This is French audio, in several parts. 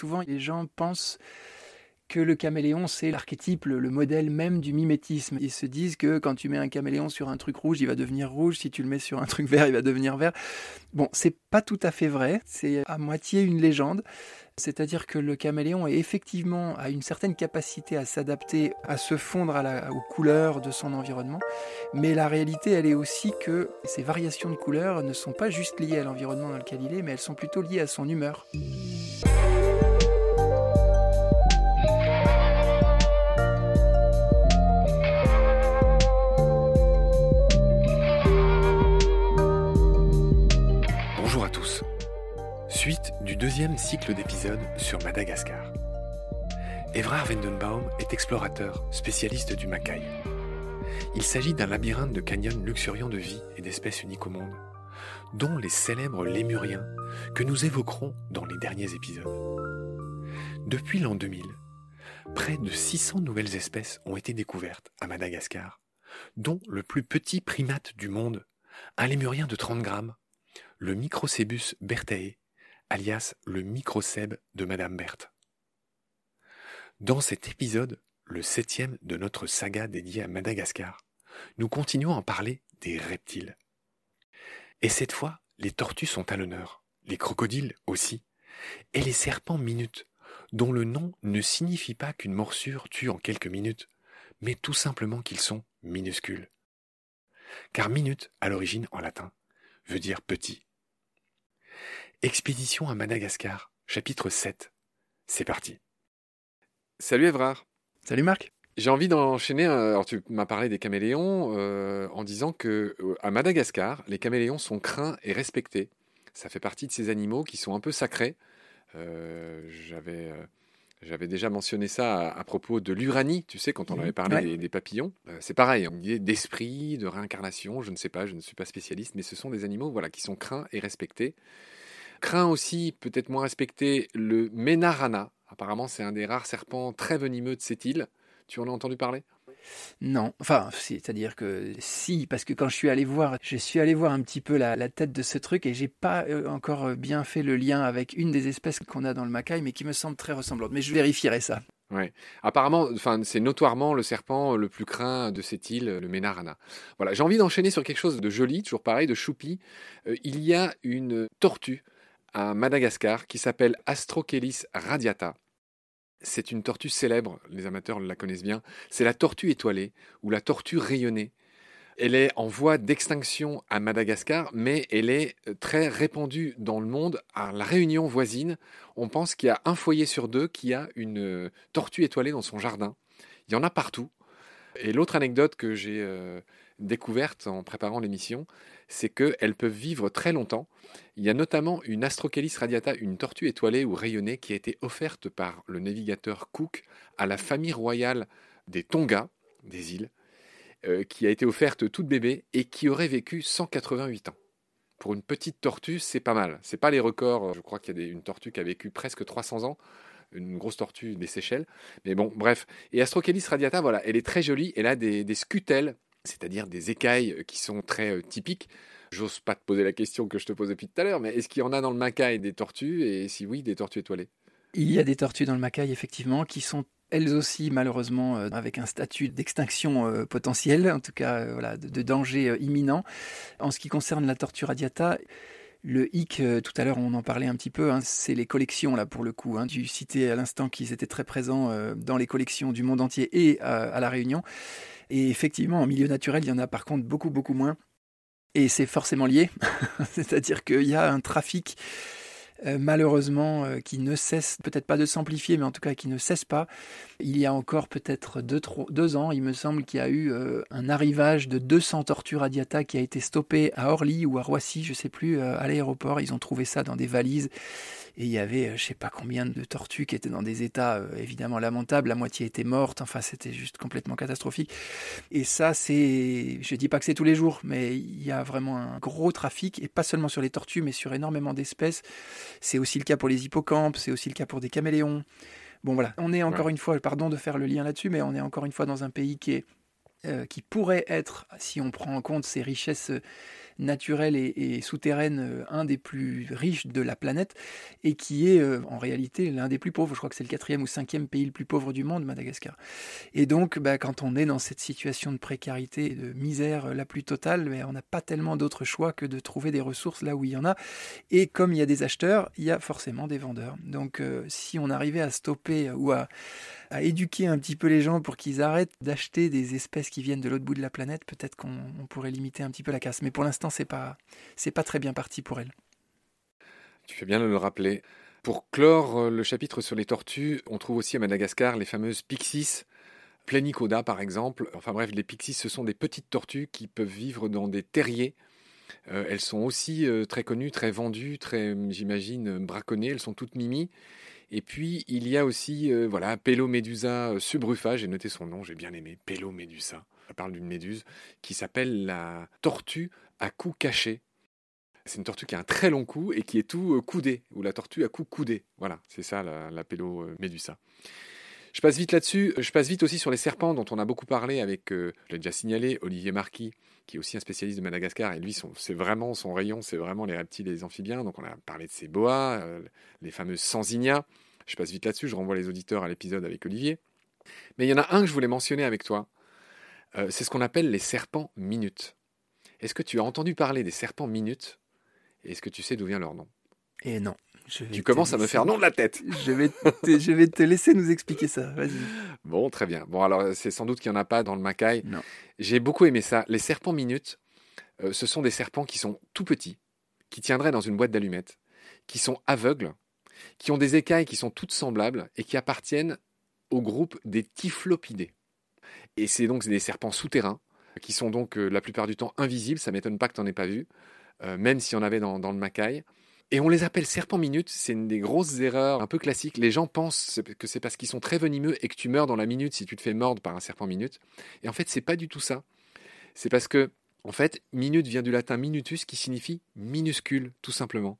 souvent les gens pensent que le caméléon, c'est l'archétype, le, modèle même du mimétisme. Ils se disent que quand tu mets un caméléon sur un truc rouge, il va devenir rouge. Si tu le mets sur un truc vert, il va devenir vert. Bon, c'est pas tout à fait vrai. C'est à moitié une légende. C'est-à-dire que le caméléon est effectivement a une certaine capacité à s'adapter, à se fondre aux couleurs de son environnement. Mais la réalité, elle est aussi que ces variations de couleurs ne sont pas juste liées à l'environnement dans lequel il est, mais elles sont plutôt liées à son humeur. Du deuxième cycle d'épisodes sur Madagascar. Evrard Vendenbaum est explorateur, spécialiste du Macaï. Il s'agit d'un labyrinthe de canyons luxuriants de vie et d'espèces uniques au monde, dont les célèbres lémuriens que nous évoquerons dans les derniers épisodes. Depuis l'an 2000, près de 600 nouvelles espèces ont été découvertes à Madagascar, dont le plus petit primate du monde, un lémurien de 30 grammes, le Microcebus berthae, alias le microcèbe de Madame Berthe. Dans cet épisode, le septième de notre saga dédiée à Madagascar, nous continuons à parler des reptiles. Et cette fois, les tortues sont à l'honneur, les crocodiles aussi, et les serpents minutes, dont le nom ne signifie pas qu'une morsure tue en quelques minutes, mais tout simplement qu'ils sont minuscules. Car minute, à l'origine en latin, veut dire petit. Expédition à Madagascar, chapitre 7. C'est parti. Salut Evrard. Salut Marc. J'ai envie d'enchaîner. Euh, alors, tu m'as parlé des caméléons euh, en disant que euh, à Madagascar, les caméléons sont craints et respectés. Ça fait partie de ces animaux qui sont un peu sacrés. J'avais. J'avais déjà mentionné ça à, propos de l'uranie, tu sais, quand on avait parlé des, papillons. c'est pareil, on dit d'esprit, de réincarnation, je ne sais pas, je ne suis pas spécialiste, mais ce sont des animaux voilà, qui sont craints et respectés. Craint aussi, peut-être moins respecté, le Menarana. Apparemment, c'est un des rares serpents très venimeux de cette île. Tu en as entendu parler? Non, enfin, c'est-à-dire que si, parce que quand je suis allé voir, je suis allé voir un petit peu la, tête de ce truc et j'ai pas euh, encore bien fait le lien avec une des espèces qu'on a dans le Macaï, mais qui me semble très ressemblante. Mais je vérifierai ça. Ouais. Apparemment, enfin, c'est notoirement le serpent le plus craint de cette île, le Menarana. Voilà, j'ai envie d'enchaîner sur quelque chose de joli, toujours pareil, de choupi. Euh, il y a une tortue à Madagascar qui s'appelle Astrochelys radiata. C'est une tortue célèbre, les amateurs la connaissent bien. C'est la tortue étoilée ou la tortue rayonnée. Elle est en voie d'extinction à Madagascar, mais elle est euh, très répandue dans le monde. À la Réunion voisine, on pense qu'il y a un foyer sur deux qui a une euh, tortue étoilée dans son jardin. Il y en a partout. Et l'autre anecdote que j'ai euh, découverte en préparant l'émission, c'est qu'elles peuvent vivre très longtemps. Il y a notamment une Astrochelys radiata, une tortue étoilée ou rayonnée, qui a été offerte par le navigateur Cook à la famille royale des Tonga, des îles, euh, qui a été offerte toute bébé et qui aurait vécu 188 ans. Pour une petite tortue, c'est pas mal. C'est pas les records. Je crois qu'il y a une tortue qui a vécu presque 300 ans une grosse tortue des Seychelles. Mais bon, bref. Et Astrochelys radiata, voilà, elle est très jolie. Elle a des, des scutelles c'est-à-dire des écailles euh, qui sont très euh, typiques. J'ose pas te poser la question que je te pose depuis tout à l'heure, mais est-ce qu'il y en a dans le Macaï des tortues? Et si oui, des tortues étoilées Il y a des tortues dans le Macaï, effectivement, qui sont elles aussi malheureusement euh, avec un statut d'extinction potentielle, en tout cas voilà, de, danger imminent. En ce qui concerne la tortue radiata, le hic, tout à l'heure on en parlait un petit peu, hein, c'est les collections là pour le coup. Hein. Tu citais à l'instant qu'ils étaient très présents dans les collections du monde entier et à La Réunion. Et effectivement, en milieu naturel, il y en a par contre beaucoup, beaucoup moins. Et c'est forcément lié. C'est-à-dire qu'il y a un trafic euh, malheureusement euh, qui ne cesse peut-être pas de s'amplifier, mais en tout cas qui ne cesse pas. Il y a encore peut-être deux, ans, il me semble qu'il y a eu euh, un arrivage de 200 tortues radiata qui a été stoppé à Orly ou à Roissy, je ne sais plus, à l'aéroport. Ils ont trouvé ça dans des valises et il y avait je ne sais pas combien de tortues qui étaient dans des états évidemment lamentables, la moitié était morte, enfin c'était juste complètement catastrophique. Et ça c'est, je dis pas que c'est tous les jours, mais il y a vraiment un gros trafic et pas seulement sur les tortues mais sur énormément d'espèces. C'est aussi le cas pour les hippocampes, c'est aussi le cas pour des caméléons. Bon voilà, on est encore une fois, pardon de faire le lien là-dessus, mais on est encore une fois dans un pays qui est qui pourrait être, si on prend en compte ces richesses naturelle et, souterraine, euh, un des plus riches de la planète, et qui est euh, en réalité l'un des plus pauvres. Je crois que c'est le quatrième ou cinquième pays le plus pauvre du monde, Madagascar. Et donc, bah, quand on est dans cette situation de précarité et de misère euh, la plus totale, on n'a pas tellement d'autre choix que de trouver des ressources là où il y en a. Et comme il y a des acheteurs, il y a forcément des vendeurs. Donc, si on arrivait à stopper ou à éduquer un petit peu les gens pour qu'ils arrêtent d'acheter des espèces qui viennent de l'autre bout de la planète, peut-être qu'on pourrait limiter un petit peu la casse. Mais pour l'instant, c'est pas c'est pas très bien parti pour elle. Tu fais bien de le rappeler. Pour clore euh, le chapitre sur les tortues, on trouve aussi à Madagascar les fameuses Pixis, Plenicoda par exemple. Enfin bref, les Pixis, ce sont des petites tortues qui peuvent vivre dans des terriers. Euh, elles sont aussi euh, très connues, très vendues, très, j'imagine, braconnées. Elles sont toutes mimi. Et puis, il y a aussi, euh, voilà, subrufa, j'ai noté son nom, j'ai bien aimé, Pelomedusa. Je parle d'une méduse qui s'appelle la tortue à cou caché. C'est une tortue qui a un très long cou et qui est tout euh, coudé, ou la tortue à cou coudé. Voilà, c'est ça la, la Pelomedusa. Je passe vite là-dessus. Je passe vite aussi sur les serpents dont on a beaucoup parlé avec, je l'ai déjà signalé, Olivier Marquis, qui est aussi un spécialiste de Madagascar. Et lui, c'est vraiment son rayon, c'est vraiment les reptiles et les amphibiens. Donc on a parlé de ces boas, les fameuses sanzinias. Je passe vite là-dessus, je renvoie les auditeurs à l'épisode avec Olivier. Mais il y en a un que je voulais mentionner avec toi. Euh, c'est ce qu'on appelle les serpents minutes. Est-ce que tu as entendu parler des serpents minutes? Et est-ce que tu sais d'où vient leur nom? Eh non. tu commences à me faire non de la tête. Je vais, te, je vais te laisser nous expliquer ça. Vas-y. Bon, très bien. Bon, alors c'est sans doute qu'il n'y en a pas dans le Macaï. Non. J'ai beaucoup aimé ça. Les serpents minutes, euh, ce sont des serpents qui sont tout petits, qui tiendraient dans une boîte d'allumettes, qui sont aveugles qui ont des écailles qui sont toutes semblables et qui appartiennent au groupe des typhlopidés. Et c'est donc des serpents souterrains qui sont donc euh, la plupart du temps invisibles. Ça m'étonne pas que tu n'en aies pas vu, euh, même s'il y en avait dans, le Macaï. Et on les appelle serpents minutes. C'est une des grosses erreurs un peu classiques. Les gens pensent que c'est parce qu'ils sont très venimeux et que tu meurs dans la minute si tu te fais mordre par un serpent minute. Et en fait, c'est pas du tout ça. C'est parce que, en fait, minute vient du latin minutus qui signifie minuscule, tout simplement.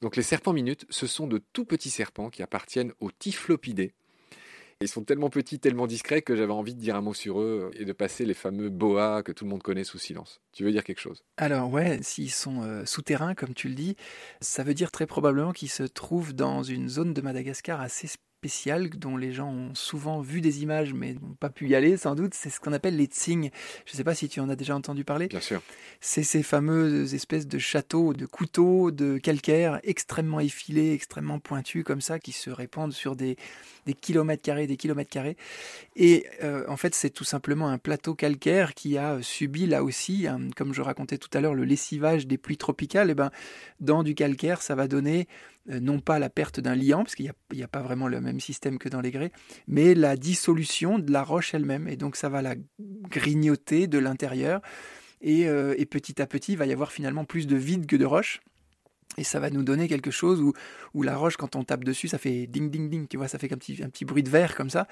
Donc les serpents minutes, ce sont de tout petits serpents qui appartiennent aux typhlopidés. Ils sont tellement petits, tellement discrets que j'avais envie de dire un mot sur eux et de passer les fameux boas que tout le monde connaît sous silence. Tu veux dire quelque chose? Alors ouais, s'ils sont euh, souterrains, comme tu le dis, ça veut dire très probablement qu'ils se trouvent dans une zone de Madagascar assez spécial dont les gens ont souvent vu des images mais n'ont pas pu y aller sans doute, c'est ce qu'on appelle les tsing. Je ne sais pas si tu en as déjà entendu parler. Bien sûr. C'est ces fameuses espèces de châteaux, de couteaux, de calcaire extrêmement effilés, extrêmement pointus comme ça, qui se répandent sur des, des kilomètres carrés, des kilomètres carrés. Et euh, en fait, c'est tout simplement un plateau calcaire qui a subi là aussi, comme je racontais tout à l'heure, le lessivage des pluies tropicales. Et ben, dans du calcaire, ça va donner non pas la perte d'un liant, parce qu'il n'y a, pas vraiment le même système que dans les grès, mais la dissolution de la roche elle-même. Et donc ça va la grignoter de l'intérieur. Et, euh, et, petit à petit, il va y avoir finalement plus de vide que de roche. Et ça va nous donner quelque chose où, où la roche, quand on tape dessus, ça fait ding ding ding, tu vois, ça fait un petit, un petit bruit de verre comme ça.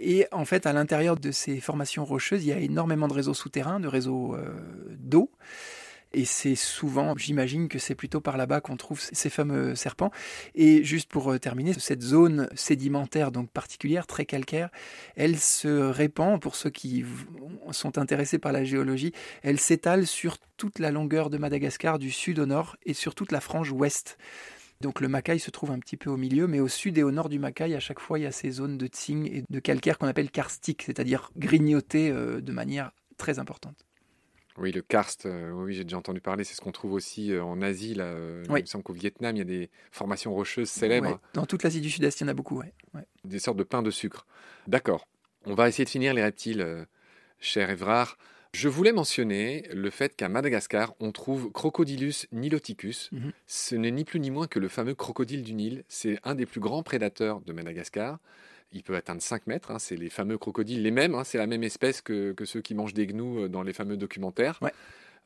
Et en fait, à l'intérieur de ces formations rocheuses, il y a énormément de réseaux souterrains, de réseaux euh, d'eau. Et c'est souvent, j'imagine que c'est plutôt par là-bas qu'on trouve ces fameux serpents. Et juste pour euh, terminer, cette zone sédimentaire donc particulière, très calcaire, elle se répand, pour ceux qui sont intéressés par la géologie, elle s'étale sur toute la longueur de Madagascar, du sud au nord, et sur toute la frange ouest. Donc le Macaï se trouve un petit peu au milieu, mais au sud et au nord du Macaï, à chaque fois, il y a ces zones de tsing et de calcaire qu'on appelle karstique, c'est-à-dire grignotées euh, de manière très importante. Oui, le karst, euh, oui, j'ai déjà entendu parler. C'est ce qu'on trouve aussi euh, en Asie. Là, euh, Il me semble qu'au Vietnam, il y a des formations rocheuses célèbres. Dans toute l'Asie du Sud-Est, il y en a beaucoup. Des sortes de pain de sucre. D'accord. On va essayer de finir les reptiles, cher Evrard. Je voulais mentionner le fait qu'à Madagascar, on trouve Crocodilus niloticus. Mhm. Ce n'est ni plus ni moins que le fameux crocodile du Nil. C'est un des plus grands prédateurs de Madagascar il peut atteindre 5 mètres. Hein, c'est les fameux crocodiles, les mêmes. Hein, c'est la même espèce que, ceux qui mangent des gnous euh, dans les fameux documentaires.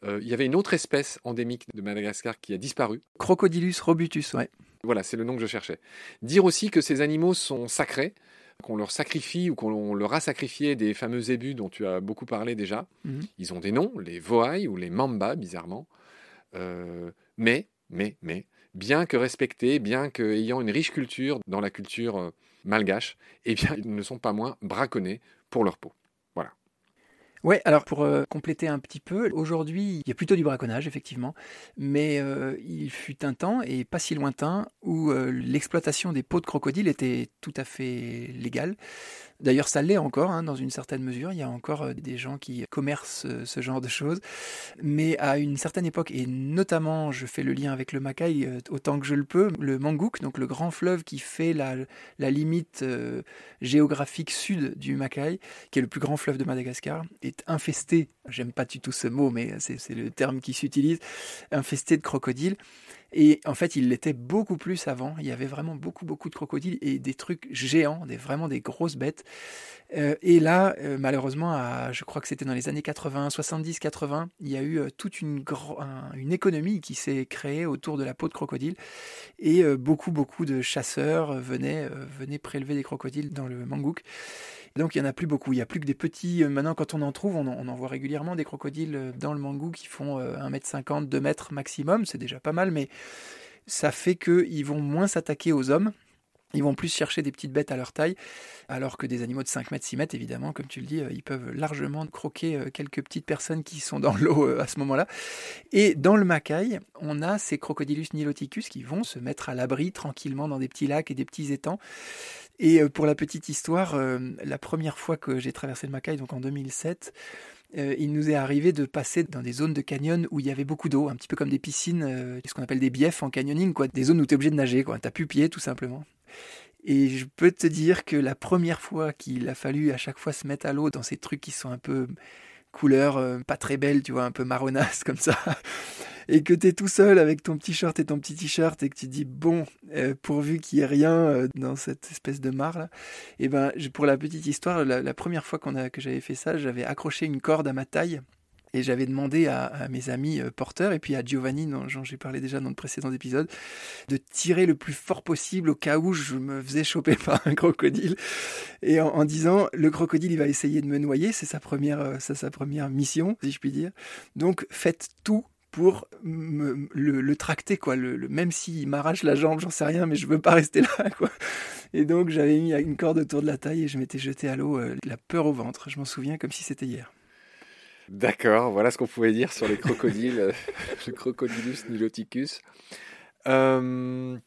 Euh, il y avait une autre espèce endémique de Madagascar qui a disparu. Crocodilus robutus, ouais. Voilà, c'est le nom que je cherchais. Dire aussi que ces animaux sont sacrés, qu'on leur sacrifie ou qu'on leur a sacrifié des fameux zébus dont tu as beaucoup parlé déjà. Mhm. Ils ont des noms, les voailles ou les mambas, bizarrement. Euh, mais, mais, mais, bien que respectés, bien qu'ayant une riche culture dans la culture malgaches, eh bien, ils ne sont pas moins braconnés pour leur peau. Voilà. Ouais, alors pour euh, compléter un petit peu, aujourd'hui, il y a plutôt du braconnage, effectivement, mais euh, il fut un temps, et pas si lointain, où euh, l'exploitation des peaux de crocodile était tout à fait légale. D'ailleurs, ça l'est encore, hein, dans une certaine mesure. Il y a encore euh, des gens qui commercent euh, ce genre de choses. Mais à une certaine époque, et notamment, je fais le lien avec le Makai euh, autant que je le peux, le Mangouk, donc le grand fleuve qui fait la, limite géographique sud du Makai, qui est le plus grand fleuve de Madagascar, est infesté, j'aime pas du tout ce mot, mais c'est le terme qui s'utilise, infesté de crocodiles. Et en fait, il l'était beaucoup plus avant. Il y avait vraiment beaucoup, beaucoup de crocodiles et des trucs géants, des, vraiment des grosses bêtes. Euh, et là, euh, malheureusement, je crois que c'était dans les années 80, 70, 80, il y a eu euh, toute une, une économie qui s'est créée autour de la peau de crocodile. Et beaucoup, beaucoup de chasseurs venaient, venaient prélever des crocodiles dans le Mangouk. Donc il n'y en a plus beaucoup. Il n'y a plus que des petits. Maintenant, quand on en trouve, on en, voit régulièrement des crocodiles dans le mangou qui font 1m50, 2 mètres maximum. C'est déjà pas mal, mais ça fait qu'ils vont moins s'attaquer aux hommes. Ils vont plus chercher des petites bêtes à leur taille, alors que des animaux de 5 mètres, 6 mètres, évidemment, comme tu le dis, ils peuvent largement croquer quelques petites personnes qui sont dans l'eau à ce moment-là. Et dans le Macaï, on a ces Crocodilus niloticus qui vont se mettre à l'abri tranquillement dans des petits lacs et des petits étangs. Et euh, pour la petite histoire, euh, la première fois que j'ai traversé le Macaï, donc en 2007, euh, il nous est arrivé de passer dans des zones de canyon où il y avait beaucoup d'eau, un petit peu comme des piscines, ce qu'on appelle des biefs en canyoning, quoi, des zones où tu es obligé de nager, quoi. T'as plus pied tout simplement. Et je peux te dire que la première fois qu'il a fallu à chaque fois se mettre à l'eau dans ces trucs qui sont un peu couleurs pas très belles, tu vois, un peu marronnasse comme ça, et que tu es tout seul avec ton petit short et ton petit t-shirt et que tu dis bon, euh, pourvu qu'il n'y ait rien euh, dans cette espèce de mare là, et ben pour la petite histoire, la, première fois qu'on a, que j'avais fait ça, j'avais accroché une corde à ma taille et j'avais demandé à, mes amis euh, porteurs et puis à Giovanni, dont, j'ai parlé déjà dans le précédent épisode, de tirer le plus fort possible au cas où je me faisais choper par un crocodile. Et en, disant, le crocodile, il va essayer de me noyer, c'est sa première, c'est sa première mission, si je puis dire. Donc faites tout pour le, tracter, quoi. Le, même s'il m'arrache la jambe, j'en sais rien, mais je veux pas rester là, quoi. Et donc j'avais mis une corde autour de la taille et je m'étais jeté à l'eau, euh, la peur au ventre. Je m'en souviens comme si c'était hier. D'accord, voilà ce qu'on pouvait dire sur les crocodiles, euh, le crocodilus niloticus. Euh,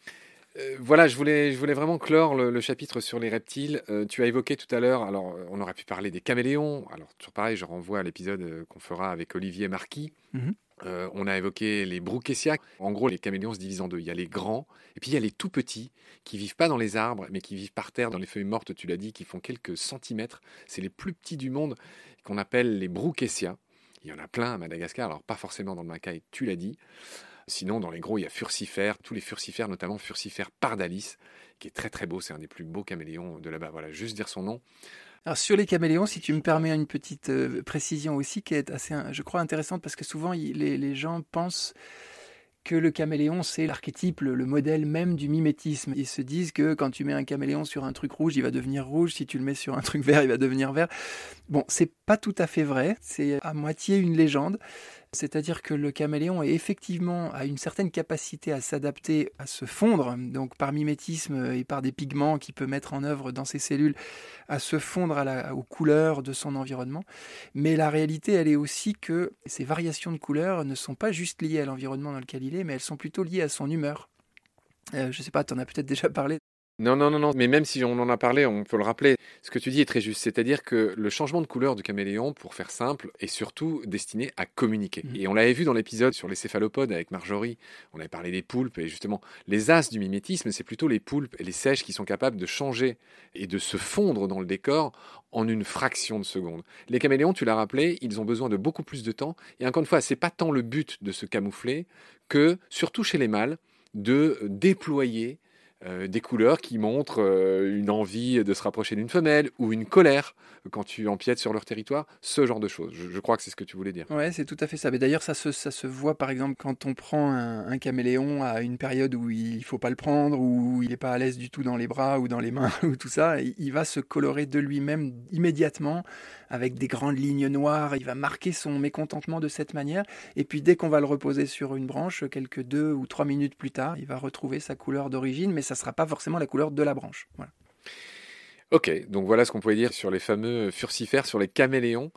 voilà, je voulais, je voulais vraiment clore le, chapitre sur les reptiles. tu as évoqué tout à l'heure, alors on aurait pu parler des caméléons. Alors toujours pareil, je renvoie à l'épisode qu'on fera avec Olivier Marquis. Mhm. Euh, on a évoqué les Brookesia. En gros, les caméléons se divisent en deux. Il y a les grands et puis il y a les tout petits qui vivent pas dans les arbres, mais qui vivent par terre, dans les feuilles mortes, tu l'as dit, qui font quelques centimètres. C'est les plus petits du monde qu'on appelle les Brookesia. Il y en a plein à Madagascar, alors pas forcément dans le Macaï, tu l'as dit. Sinon, dans les gros, il y a Furcifère, tous les Furcifères, notamment Furcifère pardalis, qui est très très beau. C'est un des plus beaux caméléons de là-bas. Voilà, juste dire son nom. Alors sur les caméléons, si tu me permets une petite euh, précision aussi qui est assez, je crois, intéressante parce que souvent les, gens pensent que le caméléon, c'est l'archétype, le, modèle même du mimétisme. Ils se disent que quand tu mets un caméléon sur un truc rouge, il va devenir rouge. Si tu le mets sur un truc vert, il va devenir vert. Bon, c'est pas tout à fait vrai. C'est à moitié une légende. C'est-à-dire que le caméléon effectivement a une certaine capacité à s'adapter, à se fondre, donc par mimétisme et par des pigments qu'il peut mettre en œuvre dans ses cellules, à se fondre aux couleurs de son environnement. Mais la réalité, elle est aussi que ces variations de couleurs ne sont pas juste liées à l'environnement dans lequel il est, mais elles sont plutôt liées à son humeur. Euh, je ne sais pas, tu en as peut-être déjà parlé non, non, non, non, mais même si on en a parlé, on peut le rappeler. Ce que tu dis est très juste, c'est-à-dire que le changement de couleur du caméléon, pour faire simple, est surtout destiné à communiquer. Mmh. Et on l'avait vu dans l'épisode sur les céphalopodes avec Marjorie, on avait parlé des poulpes, et justement, les as du mimétisme, c'est plutôt les poulpes et les sèches qui sont capables de changer et de se fondre dans le décor en une fraction de seconde. Les caméléons, tu l'as rappelé, ils ont besoin de beaucoup plus de temps, et encore une fois, c'est pas tant le but de se camoufler que, surtout chez les mâles, de déployer euh, des couleurs qui montrent euh, une envie de se rapprocher d'une femelle ou une colère quand tu empiètes sur leur territoire, ce genre de choses. Je, crois que c'est ce que tu voulais dire. Ouais, c'est tout à fait ça. Mais d'ailleurs, ça se, ça se voit par exemple quand on prend un, caméléon à une période où il faut pas le prendre, ou il n'est pas à l'aise du tout dans les bras ou dans les mains ou tout ça. Il va se colorer de lui-même immédiatement avec des grandes lignes noires. Il va marquer son mécontentement de cette manière. Et puis dès qu'on va le reposer sur une branche, quelques deux ou trois minutes plus tard, il va retrouver sa couleur d'origine, mais ça ne sera pas forcément la couleur de la branche. Ok, donc voilà ce qu'on pouvait dire sur les fameux furcifères, sur les caméléons.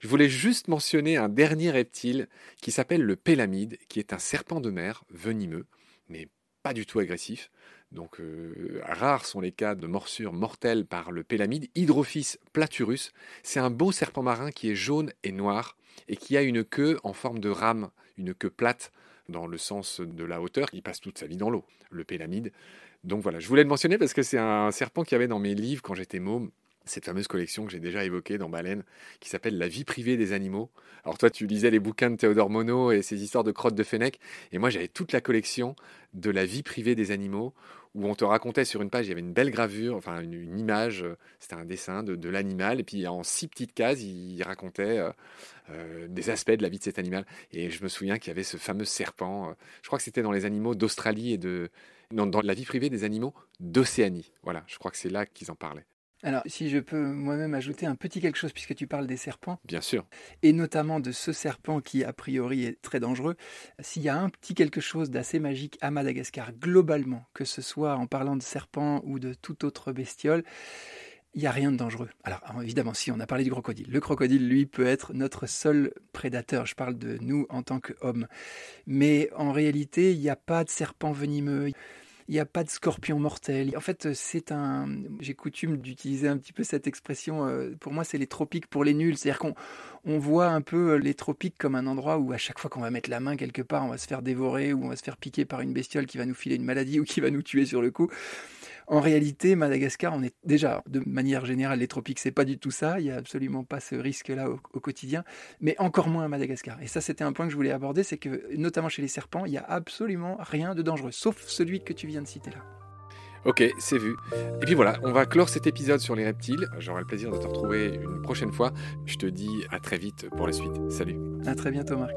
Je voulais juste mentionner un dernier reptile qui s'appelle le pélamide, qui est un serpent de mer venimeux, mais pas du tout agressif. Donc euh, rares sont les cas de morsure mortelle par le pélamide. Hydrophis platurus, c'est un beau serpent marin qui est jaune et noir et qui a une queue en forme de rame, une queue plate dans le sens de la hauteur, qui passe toute sa vie dans l'eau, le pélamide. Donc voilà, je voulais le mentionner parce que c'est un serpent qu'il y avait dans mes livres quand j'étais môme cette fameuse collection que j'ai déjà évoquée dans Baleine, qui s'appelle La vie privée des animaux. Alors toi, tu lisais les bouquins de Théodore Monod et ses histoires de crottes de Fennec, et moi j'avais toute la collection de La vie privée des animaux, où on te racontait sur une page, il y avait une belle gravure, enfin une, image, c'était un dessin de, l'animal, et puis en six petites cases, il racontait euh, euh, des aspects de la vie de cet animal. Et je me souviens qu'il y avait ce fameux serpent, euh, je crois que c'était dans les animaux d'Australie et de... Non, dans la vie privée des animaux d'Océanie. Voilà, je crois que c'est là qu'ils en parlaient. Alors, si je peux moi-même ajouter un petit quelque chose, puisque tu parles des serpents. Bien sûr. Et notamment de ce serpent qui, a priori, est très dangereux. S'il y a un petit quelque chose d'assez magique à Madagascar, globalement, que ce soit en parlant de serpents ou de toute autre bestiole, il n'y a rien de dangereux. Alors, évidemment, si on a parlé du crocodile. Le crocodile, lui, peut être notre seul prédateur. Je parle de nous en tant qu'hommes. Mais en réalité, il n'y a pas de serpent venimeux il n'y a pas de scorpion mortel. En fait, c'est un. J'ai coutume d'utiliser un petit peu cette expression. Euh, pour moi, c'est les tropiques pour les nuls. C'est-à-dire qu'on on voit un peu euh, les tropiques comme un endroit où à chaque fois qu'on va mettre la main quelque part, on va se faire dévorer ou on va se faire piquer par une bestiole qui va nous filer une maladie ou qui va nous tuer sur le coup. En réalité, Madagascar, on est déjà, de manière générale, les tropiques, c'est pas du tout ça. Il n'y a absolument pas ce risque-là au, quotidien, mais encore moins à Madagascar. Et ça, c'était un point que je voulais aborder, c'est que, notamment chez les serpents, il n'y a absolument rien de dangereux, sauf celui que tu viens de citer là. Ok, c'est vu. Et puis voilà, on va clore cet épisode sur les reptiles. J'aurai le plaisir de te retrouver une prochaine fois. Je te dis à très vite pour la suite. Salut. À très bientôt, Marc.